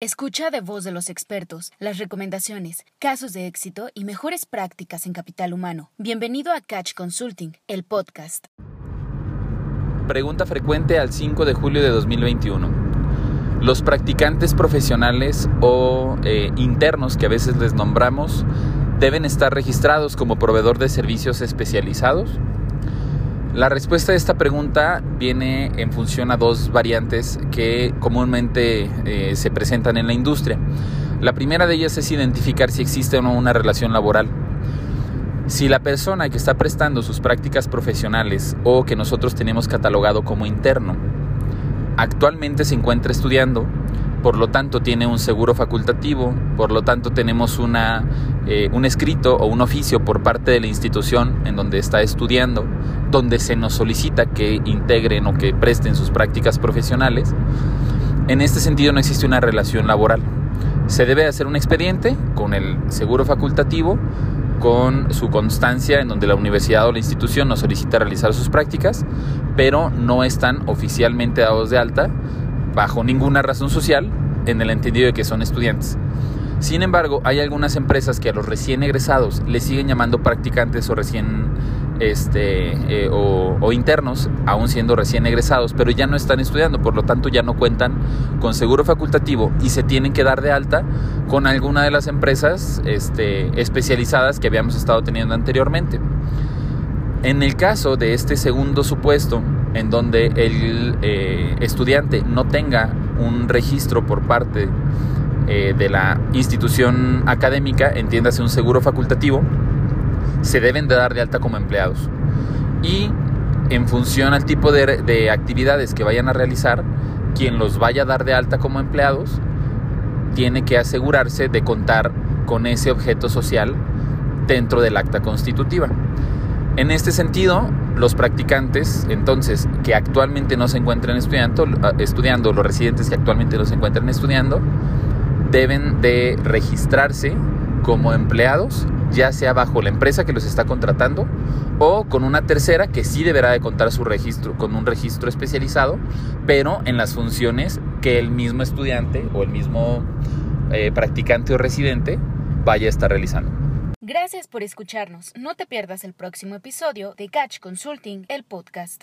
Escucha de voz de los expertos las recomendaciones, casos de éxito y mejores prácticas en capital humano. Bienvenido a Catch Consulting, el podcast. Pregunta frecuente al 5 de julio de 2021. Los practicantes profesionales o eh, internos que a veces les nombramos deben estar registrados como proveedor de servicios especializados. La respuesta a esta pregunta viene en función a dos variantes que comúnmente eh, se presentan en la industria. La primera de ellas es identificar si existe o no una relación laboral. Si la persona que está prestando sus prácticas profesionales o que nosotros tenemos catalogado como interno actualmente se encuentra estudiando, por lo tanto tiene un seguro facultativo, por lo tanto tenemos una, eh, un escrito o un oficio por parte de la institución en donde está estudiando, donde se nos solicita que integren o que presten sus prácticas profesionales. En este sentido no existe una relación laboral. Se debe hacer un expediente con el seguro facultativo, con su constancia en donde la universidad o la institución nos solicita realizar sus prácticas, pero no están oficialmente dados de alta bajo ninguna razón social en el entendido de que son estudiantes. Sin embargo, hay algunas empresas que a los recién egresados les siguen llamando practicantes o recién este, eh, o, internos, aún siendo recién egresados, pero ya no están estudiando, por lo tanto ya no cuentan con seguro facultativo y se tienen que dar de alta con alguna de las empresas este, especializadas que habíamos estado teniendo anteriormente. En el caso de este segundo supuesto, en donde el eh, estudiante no tenga un registro por parte eh, de la institución académica, entiéndase un seguro facultativo, se deben de dar de alta como empleados. Y en función al tipo de, de actividades que vayan a realizar, quien los vaya a dar de alta como empleados tiene que asegurarse de contar con ese objeto social dentro del acta constitutiva. En este sentido, los practicantes, entonces, que actualmente no se encuentran estudiando, estudiando, los residentes que actualmente no se encuentran estudiando, deben de registrarse como empleados, ya sea bajo la empresa que los está contratando o con una tercera que sí deberá de contar su registro, con un registro especializado, pero en las funciones que el mismo estudiante o el mismo eh, practicante o residente vaya a estar realizando. Gracias por escucharnos. No te pierdas el próximo episodio de Catch Consulting, el podcast.